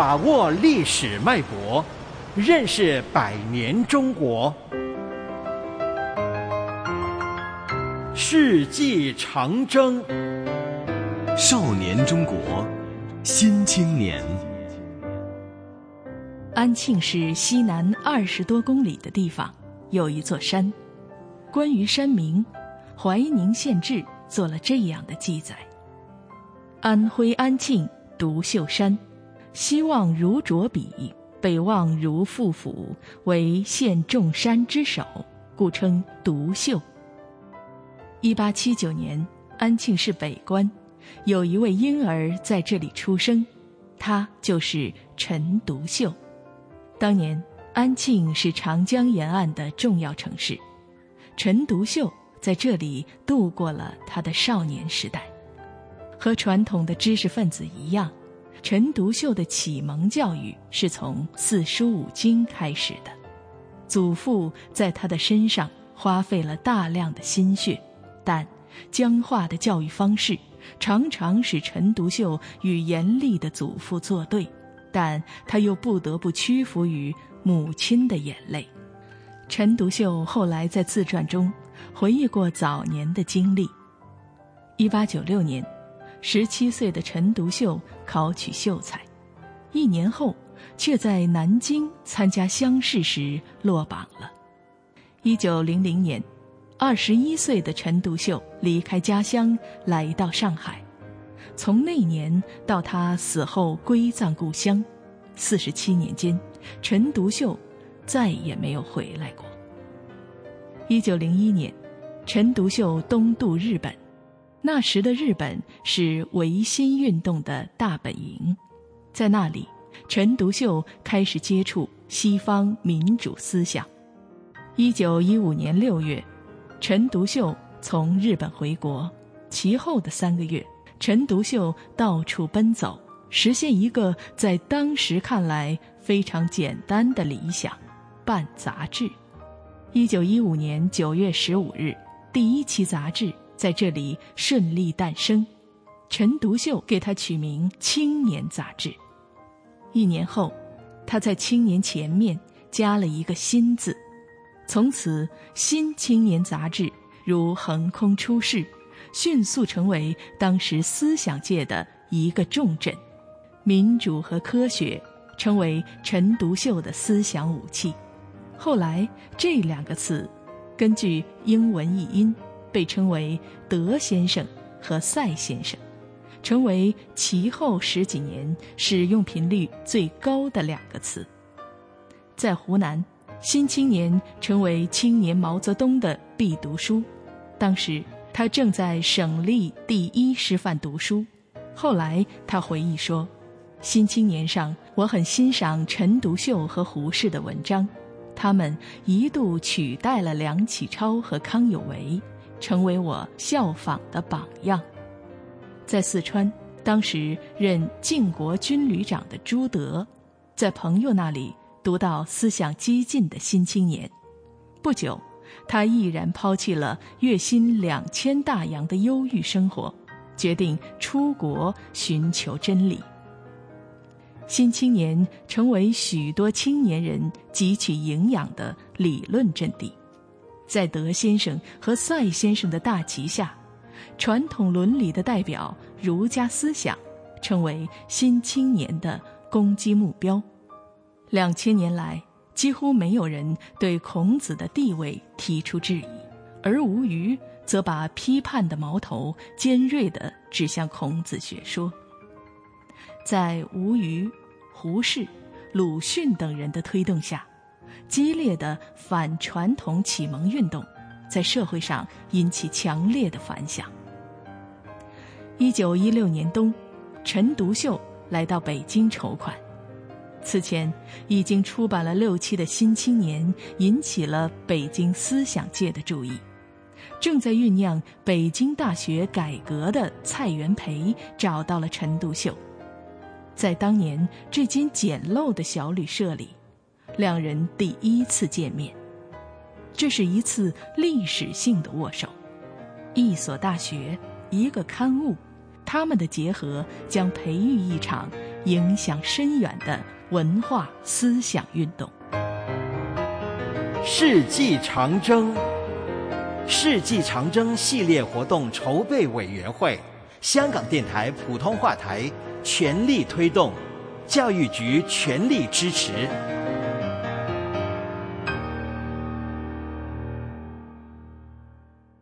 把握历史脉搏，认识百年中国。世纪长征，少年中国，新青年。安庆市西南二十多公里的地方，有一座山。关于山名，《怀宁县志》做了这样的记载：安徽安庆独秀山，西望如卓笔，北望如富府，为县众山之首，故称独秀。一八七九年，安庆市北关有一位婴儿在这里出生，他就是陈独秀。当年，安庆是长江沿岸的重要城市，陈独秀在这里度过了他的少年时代。和传统的知识分子一样，陈独秀的启蒙教育是从四书五经开始的。祖父在他的身上花费了大量的心血，但僵化的教育方式常常使陈独秀与严厉的祖父作对。但他又不得不屈服于母亲的眼泪。陈独秀后来在自传中回忆过早年的经历。一八九六年，十七岁的陈独秀考取秀才，一年后却在南京参加乡试时落榜了。一九零零年，二十一岁的陈独秀离开家乡来到上海。从那年到他死后归葬故乡，四十七年间，陈独秀再也没有回来过。一九零一年，陈独秀东渡日本，那时的日本是维新运动的大本营，在那里，陈独秀开始接触西方民主思想。一九一五年六月，陈独秀从日本回国，其后的三个月。陈独秀到处奔走，实现一个在当时看来非常简单的理想：办杂志。一九一五年九月十五日，第一期杂志在这里顺利诞生。陈独秀给他取名《青年》杂志。一年后，他在“青年”前面加了一个“新”字，从此《新青年》杂志如横空出世。迅速成为当时思想界的一个重镇，民主和科学成为陈独秀的思想武器。后来，这两个词根据英文译音被称为“德先生”和“赛先生”，成为其后十几年使用频率最高的两个词。在湖南，《新青年》成为青年毛泽东的必读书。当时。他正在省立第一师范读书，后来他回忆说：“新青年上，我很欣赏陈独秀和胡适的文章，他们一度取代了梁启超和康有为，成为我效仿的榜样。”在四川，当时任晋国军旅长的朱德，在朋友那里读到思想激进的新青年，不久。他毅然抛弃了月薪两千大洋的忧郁生活，决定出国寻求真理。新青年成为许多青年人汲取营养的理论阵地，在德先生和赛先生的大旗下，传统伦理的代表儒家思想成为新青年的攻击目标。两千年来。几乎没有人对孔子的地位提出质疑，而吴虞则把批判的矛头尖锐地指向孔子学说。在吴虞、胡适、鲁迅等人的推动下，激烈的反传统启蒙运动在社会上引起强烈的反响。一九一六年冬，陈独秀来到北京筹款。此前已经出版了六期的《新青年》，引起了北京思想界的注意。正在酝酿北京大学改革的蔡元培找到了陈独秀，在当年这间简陋的小旅社里，两人第一次见面。这是一次历史性的握手。一所大学，一个刊物。他们的结合将培育一场影响深远的文化思想运动。世纪长征，世纪长征系列活动筹备委员会，香港电台普通话台全力推动，教育局全力支持。